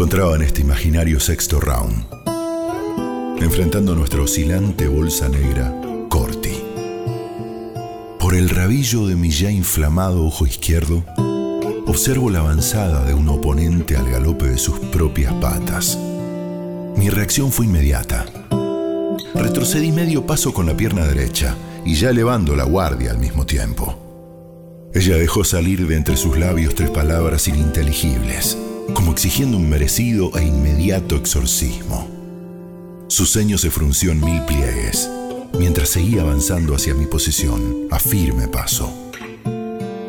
encontraba en este imaginario sexto round, enfrentando nuestra oscilante bolsa negra, Corti. Por el rabillo de mi ya inflamado ojo izquierdo, observo la avanzada de un oponente al galope de sus propias patas. Mi reacción fue inmediata. Retrocedí medio paso con la pierna derecha y ya elevando la guardia al mismo tiempo. Ella dejó salir de entre sus labios tres palabras ininteligibles, como exigiendo un merecido e inmediato exorcismo. Su ceño se frunció en mil pliegues, mientras seguía avanzando hacia mi posición, a firme paso.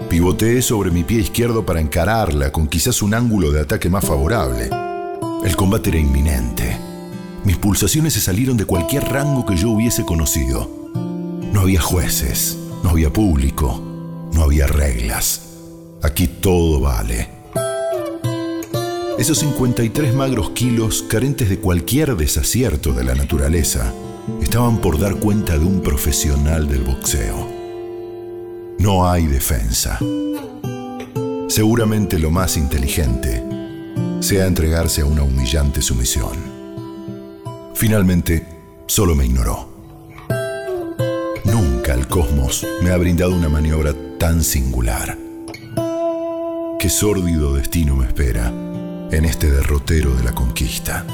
Pivoteé sobre mi pie izquierdo para encararla con quizás un ángulo de ataque más favorable. El combate era inminente. Mis pulsaciones se salieron de cualquier rango que yo hubiese conocido. No había jueces, no había público, no había reglas. Aquí todo vale. Esos 53 magros kilos, carentes de cualquier desacierto de la naturaleza, estaban por dar cuenta de un profesional del boxeo. No hay defensa. Seguramente lo más inteligente sea entregarse a una humillante sumisión. Finalmente, solo me ignoró. Nunca el cosmos me ha brindado una maniobra tan singular. Qué sórdido destino me espera en este derrotero de la conquista.